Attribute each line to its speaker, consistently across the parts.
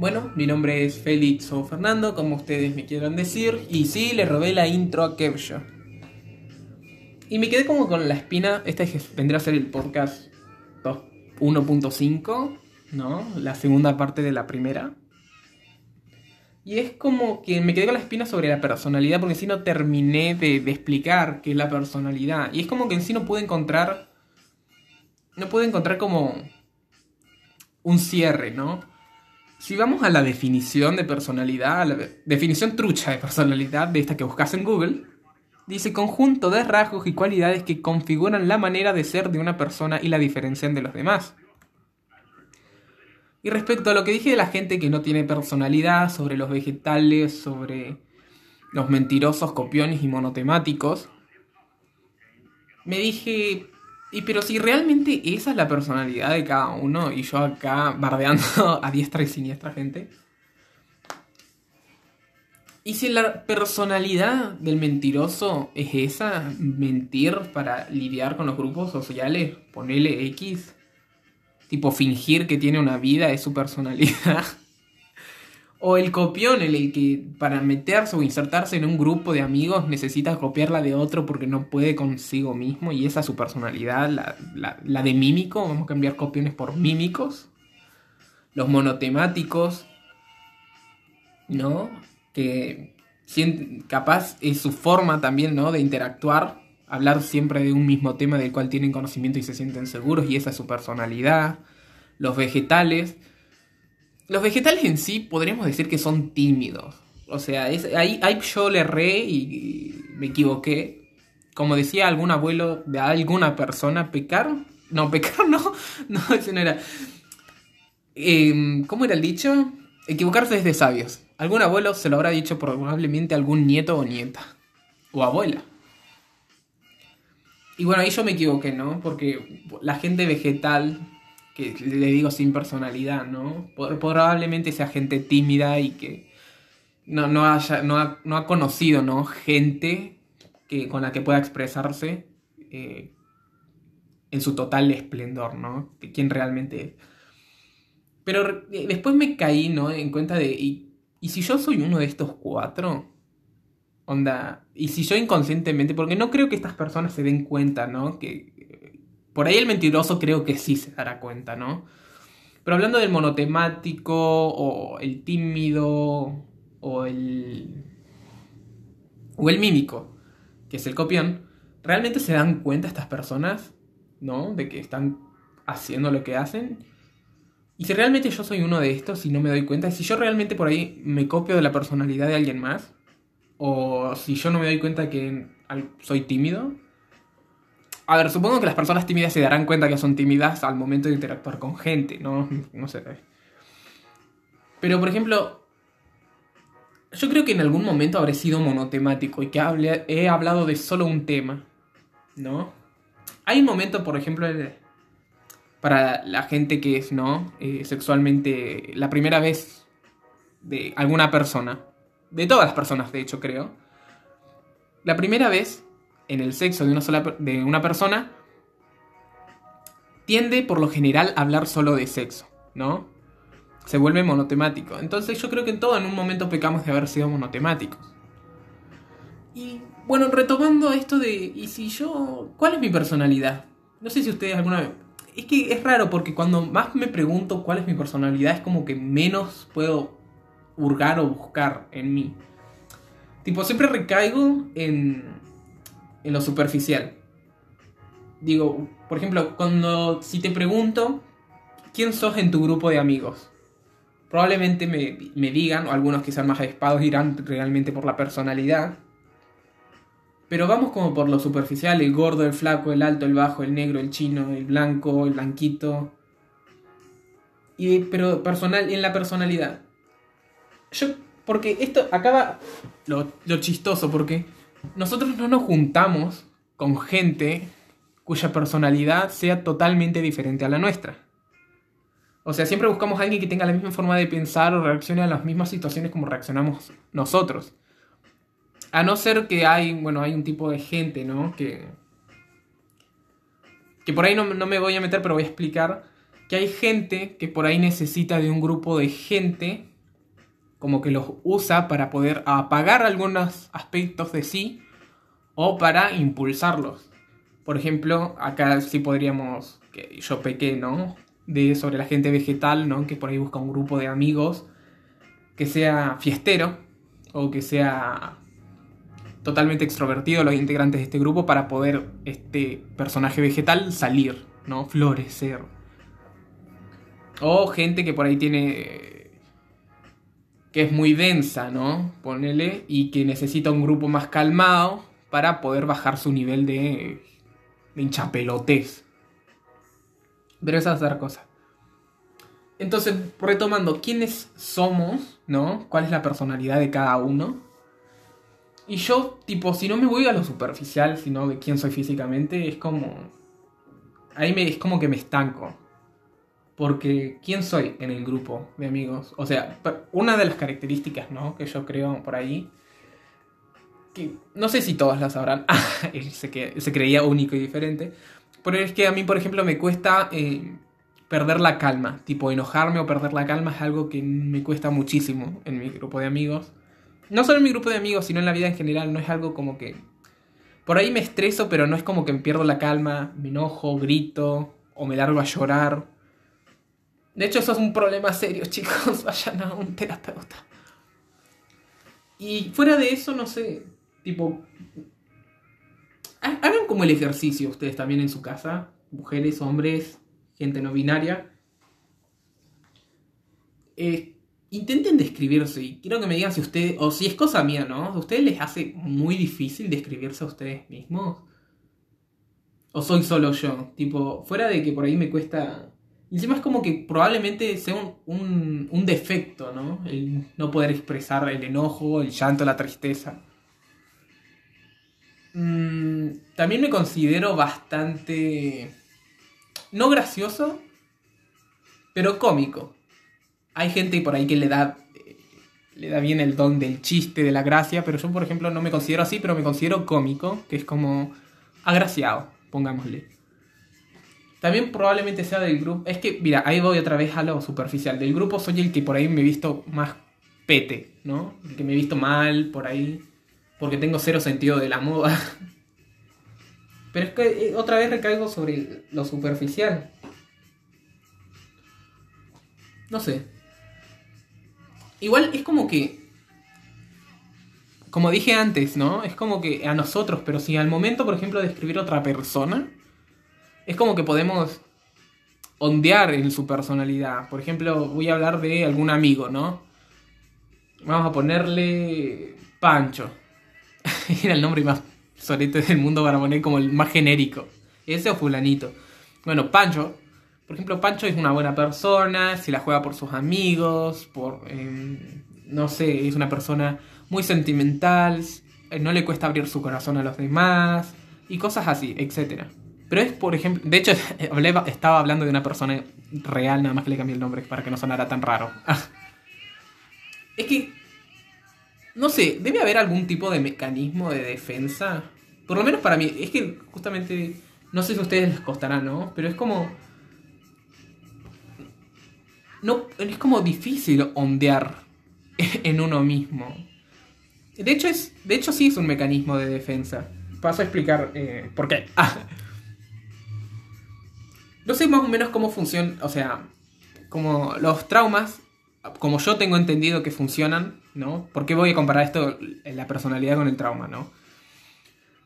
Speaker 1: Bueno, mi nombre es Félix o Fernando, como ustedes me quieran decir, y sí, le robé la intro a Kevsha. Y me quedé como con la espina, esta vendrá a ser el podcast 1.5, ¿no? La segunda parte de la primera. Y es como que me quedé con la espina sobre la personalidad, porque en sí no terminé de, de explicar qué es la personalidad. Y es como que en sí no pude encontrar... No pude encontrar como un cierre, ¿no? Si vamos a la definición de personalidad, a la definición trucha de personalidad de esta que buscas en Google, dice conjunto de rasgos y cualidades que configuran la manera de ser de una persona y la diferencian de los demás. Y respecto a lo que dije de la gente que no tiene personalidad, sobre los vegetales, sobre los mentirosos, copiones y monotemáticos, me dije, y pero si realmente esa es la personalidad de cada uno y yo acá bardeando a diestra y siniestra gente. ¿Y si la personalidad del mentiroso es esa? Mentir para lidiar con los grupos sociales, ponerle X, tipo fingir que tiene una vida es su personalidad. O el copión, el, que para meterse o insertarse en un grupo de amigos necesita copiarla de otro porque no puede consigo mismo y esa es su personalidad, la, de mímico, vamos a cambiar copiones por mímicos. Los monotemáticos, ¿no? Que capaz es su forma también, ¿no? De interactuar, hablar siempre de un mismo tema del cual tienen conocimiento y se sienten seguros y esa es su personalidad. Los vegetales los vegetales en sí podríamos decir que son tímidos. O sea, ahí, yo le erré y, me equivoqué. Como decía algún abuelo de alguna persona, pecar. No, pecar no. No, eso no era. Em, ¿Cómo era el dicho? Equivocarse es de sabios. Algún abuelo se lo habrá dicho probablemente algún nieto o nieta. O abuela. Y bueno, ahí yo me equivoqué, ¿no? Porque la gente vegetal le digo sin personalidad, ¿no? Probablemente sea gente tímida y que no, no, haya, no, ha, conocido, ¿no? Gente que, con la que pueda expresarse eh, en su total esplendor, ¿no? De quién realmente es. Pero eh, después me caí, ¿no? En cuenta de, ¿y, ¿y si yo soy uno de estos cuatro? Onda, y si yo inconscientemente, porque no creo que estas personas se den cuenta, ¿no? Que por ahí el mentiroso creo que sí se dará cuenta, ¿no? Pero hablando del monotemático o el tímido o el o el mímico, que es el copión, realmente se dan cuenta estas personas, ¿no? De que están haciendo lo que hacen. Y si realmente yo soy uno de estos y no me doy cuenta, si yo realmente por ahí me copio de la personalidad de alguien más, o si yo no me doy cuenta que soy tímido, a ver, supongo que las personas tímidas se darán cuenta que son tímidas al momento de interactuar con gente, ¿no? No sé. Pero, por ejemplo, yo creo que en algún momento habré sido monotemático y que he hablado de solo un tema, ¿no? Hay un momento, por ejemplo, para la gente que es, ¿no? Eh, sexualmente la primera vez de alguna persona, de todas las personas, de hecho, creo. La primera vez en el sexo de una, sola, de una persona tiende por lo general a hablar solo de sexo, ¿no? Se vuelve monotemático. Entonces yo creo que en todo en un momento pecamos de haber sido monotemáticos. Y bueno, retomando esto de, ¿y si yo... ¿Cuál es mi personalidad? No sé si ustedes alguna vez... Es que es raro porque cuando más me pregunto cuál es mi personalidad es como que menos puedo hurgar o buscar en mí. Tipo, siempre recaigo en en lo superficial. Digo, por ejemplo, cuando si te pregunto quién sos en tu grupo de amigos, probablemente me, digan, o algunos quizás más avispados irán realmente por la personalidad. Pero vamos como por lo superficial, el gordo, el flaco, el alto, el bajo, el negro, el chino, el blanco, el blanquito. Y, pero personal, en la personalidad. Yo, porque esto acaba lo, lo chistoso, porque nosotros no nos juntamos con gente cuya personalidad sea totalmente diferente a la nuestra. O sea, siempre buscamos a alguien que tenga la misma forma de pensar o reaccione a las mismas situaciones como reaccionamos nosotros. A no ser que hay, bueno, hay un tipo de gente, ¿no? Que, que por ahí no, no me voy a meter, pero voy a explicar que hay gente que por ahí necesita de un grupo de gente como que los usa para poder apagar algunos aspectos de sí o para impulsarlos. Por ejemplo, acá sí podríamos, que yo pequé, ¿no? De sobre la gente vegetal, ¿no? Que por ahí busca un grupo de amigos que sea fiestero o que sea totalmente extrovertido los integrantes de este grupo para poder este personaje vegetal salir, ¿no? Florecer. O gente que por ahí tiene que es muy densa, ¿no? Ponele y que necesita un grupo más calmado para poder bajar su nivel de, de hinchapelotez. Pero es otra cosa. Entonces, retomando, ¿quiénes somos? ¿No? ¿Cuál es la personalidad de cada uno? Y yo, tipo, si no me voy a lo superficial, sino de quién soy físicamente, es como. Ahí me, es como que me estanco. Porque, ¿quién soy en el grupo de amigos? O sea, una de las características, ¿no? Que yo creo por ahí. Que no sé si todas las sabrán. él se, que, se creía único y diferente. Pero es que a mí, por ejemplo, me cuesta eh, perder la calma. Tipo, enojarme o perder la calma es algo que me cuesta muchísimo en mi grupo de amigos no solo en mi grupo de amigos, sino en la vida en general, no es algo como que... Por ahí me estreso, pero no es como que pierdo la calma, me enojo, grito o me largo a llorar. De hecho, eso es un problema serio, chicos. Vayan a un terapeuta. Y fuera de eso, no sé, tipo... Hagan como el ejercicio ustedes también en su casa, mujeres, hombres, gente no binaria. Eh, intenten describirse y quiero que me digan si ustedes, o si es cosa mía, ¿no? ¿A ustedes les hace muy difícil describirse a ustedes mismos? ¿O soy solo yo? Tipo, fuera de que por ahí me cuesta... Y encima es como que probablemente sea un, un, defecto, ¿no? El no poder expresar el enojo, el llanto, la tristeza. Mm, también me considero bastante... No gracioso, pero cómico hay gente por ahí que le da le da bien el don del chiste, de la gracia, pero yo por ejemplo no me considero así, pero me considero cómico, que es como agraciado, pongámosle. También probablemente sea del grupo, es que mira, ahí voy otra vez a lo superficial. Del grupo soy el que por ahí me he visto más pete, ¿no? El que me he visto mal por ahí, porque tengo cero sentido de la moda. Pero es que eh, otra vez recaigo sobre lo superficial. No sé, Igual es como que. Como dije antes, ¿no? Es como que a nosotros, pero si al momento, por ejemplo, de escribir otra persona, es como que podemos ondear en su personalidad. Por ejemplo, voy a hablar de algún amigo, ¿no? Vamos a ponerle Pancho. Era el nombre más solete del mundo para poner como el más genérico. Ese o fulanito. Bueno, Pancho por ejemplo, Pancho es una buena persona, se la juega por sus amigos, por... Em, no sé, es una persona muy sentimental, eh, no le cuesta abrir su corazón a los demás, y cosas así, etc. Pero es, por ejemplo, de hecho, estaba hablando de una persona real, nada más que le cambié el nombre para que no sonara tan raro. es que, no sé, debe haber algún tipo de mecanismo de defensa. Por lo menos para mí, es que justamente, no sé si a ustedes les costará, ¿no? Pero es como no, es como difícil ondear en uno mismo. De hecho, es, de hecho sí es un mecanismo de defensa. Paso a explicar eh, por qué. No sé más o menos cómo funciona, o sea, como los traumas, como yo tengo entendido que funcionan, ¿no? ¿Por qué voy a comparar esto, la personalidad con el trauma, ¿no?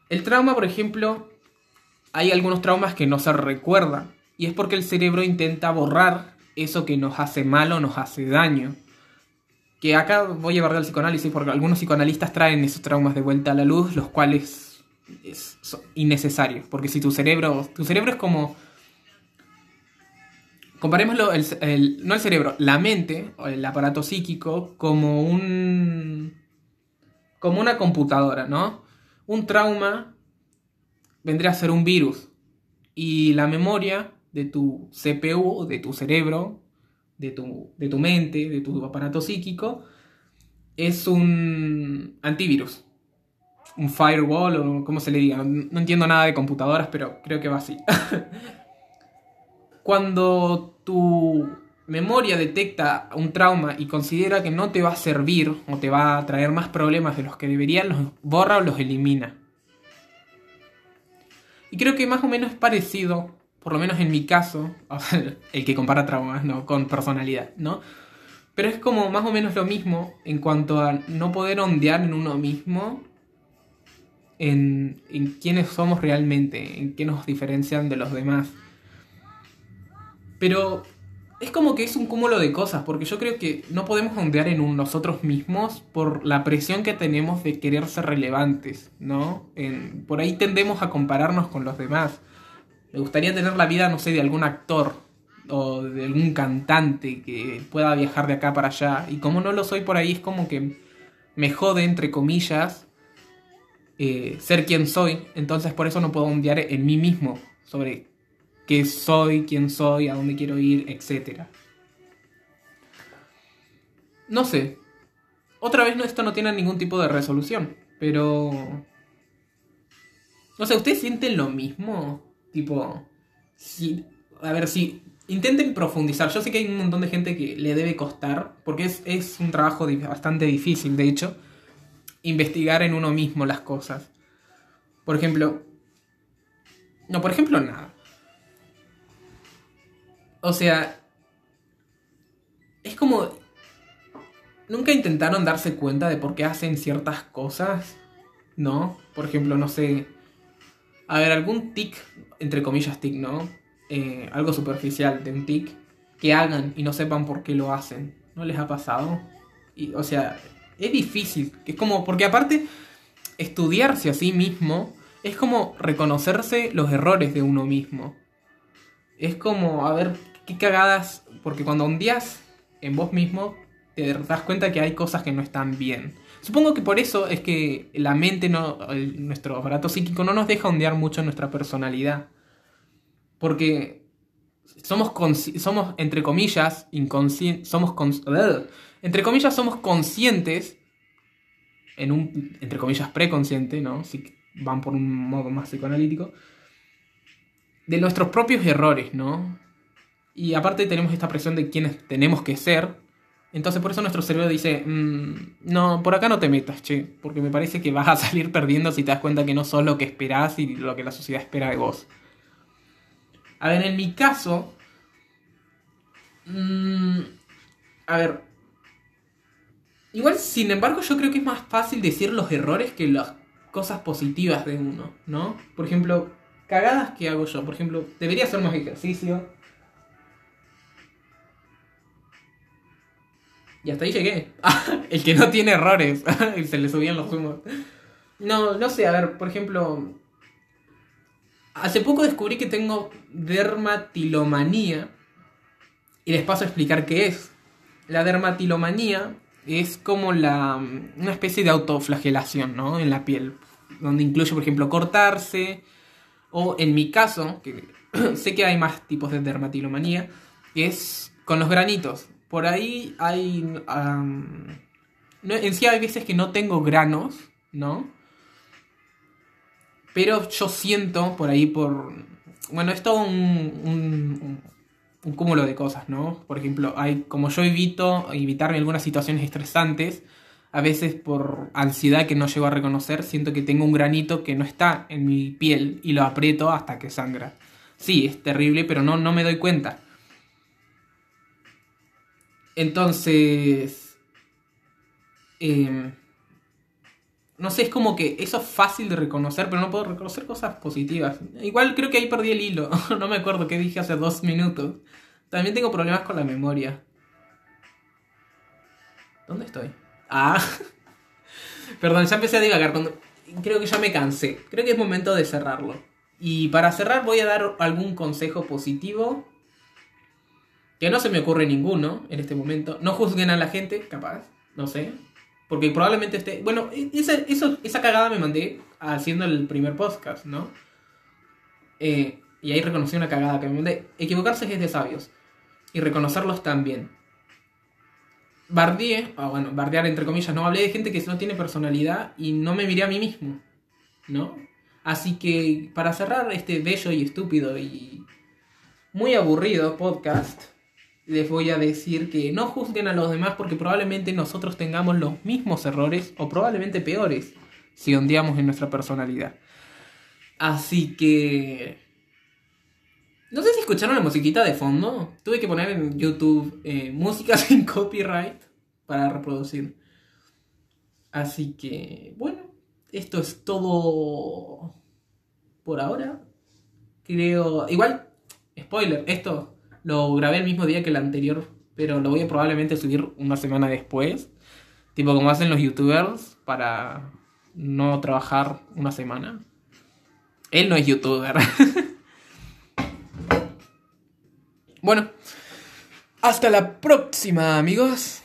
Speaker 1: El trauma, por ejemplo, hay algunos traumas que no se recuerdan y es porque el cerebro intenta borrar eso que nos hace malo, nos hace daño. Que acá voy a llevar al psicoanálisis porque algunos psicoanalistas traen esos traumas de vuelta a la luz, los cuales es, son innecesarios. Porque si tu cerebro, tu cerebro es como... Comparémoslo, el, no el cerebro, la mente, o el aparato psíquico, como un... como una computadora, ¿no? Un trauma vendría a ser un virus. Y la memoria de tu CPU, de tu cerebro, de tu, de tu mente, de tu aparato psíquico, es un antivirus. Un firewall o como se le diga. No entiendo nada de computadoras, pero creo que va así. Cuando tu memoria detecta un trauma y considera que no te va a servir o te va a traer más problemas de los que debería, los borra o los elimina. Y creo que más o menos es parecido, por lo menos en mi caso, el que compara traumas, ¿no? Con personalidad, ¿no? Pero es como más o menos lo mismo en cuanto a no poder ondear en uno mismo, en, en quiénes somos realmente, en qué nos diferencian de los demás. Pero es como que es un cúmulo de cosas, porque yo creo que no podemos ondear en nosotros mismos por la presión que tenemos de querer ser relevantes, ¿no? por ahí tendemos a compararnos con los demás. Me gustaría tener la vida, no sé, de algún actor o de algún cantante que pueda viajar de acá para allá. Y como no lo soy por ahí, es como que me jode, entre comillas, eh, ser quien soy. Entonces por eso no puedo ondear en mí mismo sobre qué soy, quién soy, a dónde quiero ir, etc. No sé. Otra vez esto no tiene ningún tipo de resolución, pero... No sé, ¿ustedes sienten lo mismo? Tipo... Si... A ver, si intenten profundizar. Yo sé que hay un montón de gente que le debe costar, porque es, es un trabajo bastante difícil, de hecho, investigar en uno mismo las cosas. Por ejemplo... No, por ejemplo, nada. O sea, es como... Nunca intentaron darse cuenta de por qué hacen ciertas cosas, ¿no? Por ejemplo, no sé... A ver, algún tic, entre comillas tic, ¿no? Eh, algo superficial de un tic, que hagan y no sepan por qué lo hacen. ¿No les ha pasado? Y, o sea, es difícil. Es como, porque aparte, estudiarse a sí mismo es como reconocerse los errores de uno mismo. Es como, a ver, qué cagadas, porque cuando hundías en vos mismo, te das cuenta que hay cosas que no están bien. Supongo que por eso es que la mente, no, nuestro aparato psíquico no nos deja ondear mucho en nuestra personalidad. Porque somos, somos entre comillas, inconscientes, somos, entre comillas, somos conscientes, en un, entre comillas, preconsciente, ¿no? Si van por un modo más psicoanalítico, de nuestros propios errores, ¿no? Y aparte tenemos esta presión de quienes tenemos que ser. Entonces por eso nuestro cerebro dice, mm, no, por acá no te metas, che, porque me parece que vas a salir perdiendo si te das cuenta que no sos lo que esperás y lo que la sociedad espera de vos. A ver, en mi caso, mm, a ver, igual sin embargo yo creo que es más fácil decir los errores que las cosas positivas de uno, ¿no? Por ejemplo, cagadas que hago yo, por ejemplo, debería hacer más ejercicio Y hasta ahí llegué. el que no tiene errores. se le subían los humos. No, no sé, a ver, por ejemplo. Hace poco descubrí que tengo dermatilomanía. Y les paso a explicar qué es. La dermatilomanía es como la, una especie de autoflagelación, ¿no? En la piel. Donde incluye, por ejemplo, cortarse. O en mi caso, que sé que hay más tipos de dermatilomanía, es con los granitos por ahí hay... en sí hay veces que no tengo granos, ¿no? Pero yo siento por ahí por... Bueno, es todo un, un, cúmulo de cosas, ¿no? Por ejemplo, hay como yo evito evitarme algunas situaciones estresantes, a veces por ansiedad que no llego a reconocer, siento que tengo un granito que no está en mi piel y lo aprieto hasta que sangra. Sí, es terrible, pero no, no me doy cuenta. Entonces, em, no sé, es como que eso es fácil de reconocer, pero no puedo reconocer cosas positivas. Igual creo que ahí perdí el hilo. no me acuerdo qué dije hace dos minutos. También tengo problemas con la memoria. ¿Dónde estoy? Ah. Perdón, ya empecé a divagar. Cuando... Creo que ya me cansé. Creo que es momento de cerrarlo. Y para cerrar voy a dar algún consejo positivo que no se me ocurre ninguno en este momento. No juzguen a la gente, capaz, no sé. Porque probablemente esté. Bueno, esa, esa cagada me mandé haciendo el primer podcast, ¿no? Eh, y ahí reconocí una cagada que me mandé. Equivocarse es de sabios. Y reconocerlos también. Bardeé, ah, bueno, bardear entre comillas, no hablé de gente que no tiene personalidad y no me miré a mí mismo, ¿no? Así que para cerrar este bello y estúpido y muy aburrido podcast, les voy a decir que no juzguen a los demás porque probablemente nosotros tengamos los mismos errores o probablemente peores si ondeamos en nuestra personalidad. Así que... No sé si escucharon la musiquita de fondo. Tuve que poner en YouTube eh, música sin copyright para reproducir. Así que, bueno, esto es todo por ahora. Creo... Igual, spoiler, esto lo grabé el mismo día que el anterior, pero lo voy a probablemente subir una semana después. Tipo como hacen los youtubers para no trabajar una semana. Él no es youtuber. bueno, hasta la próxima amigos.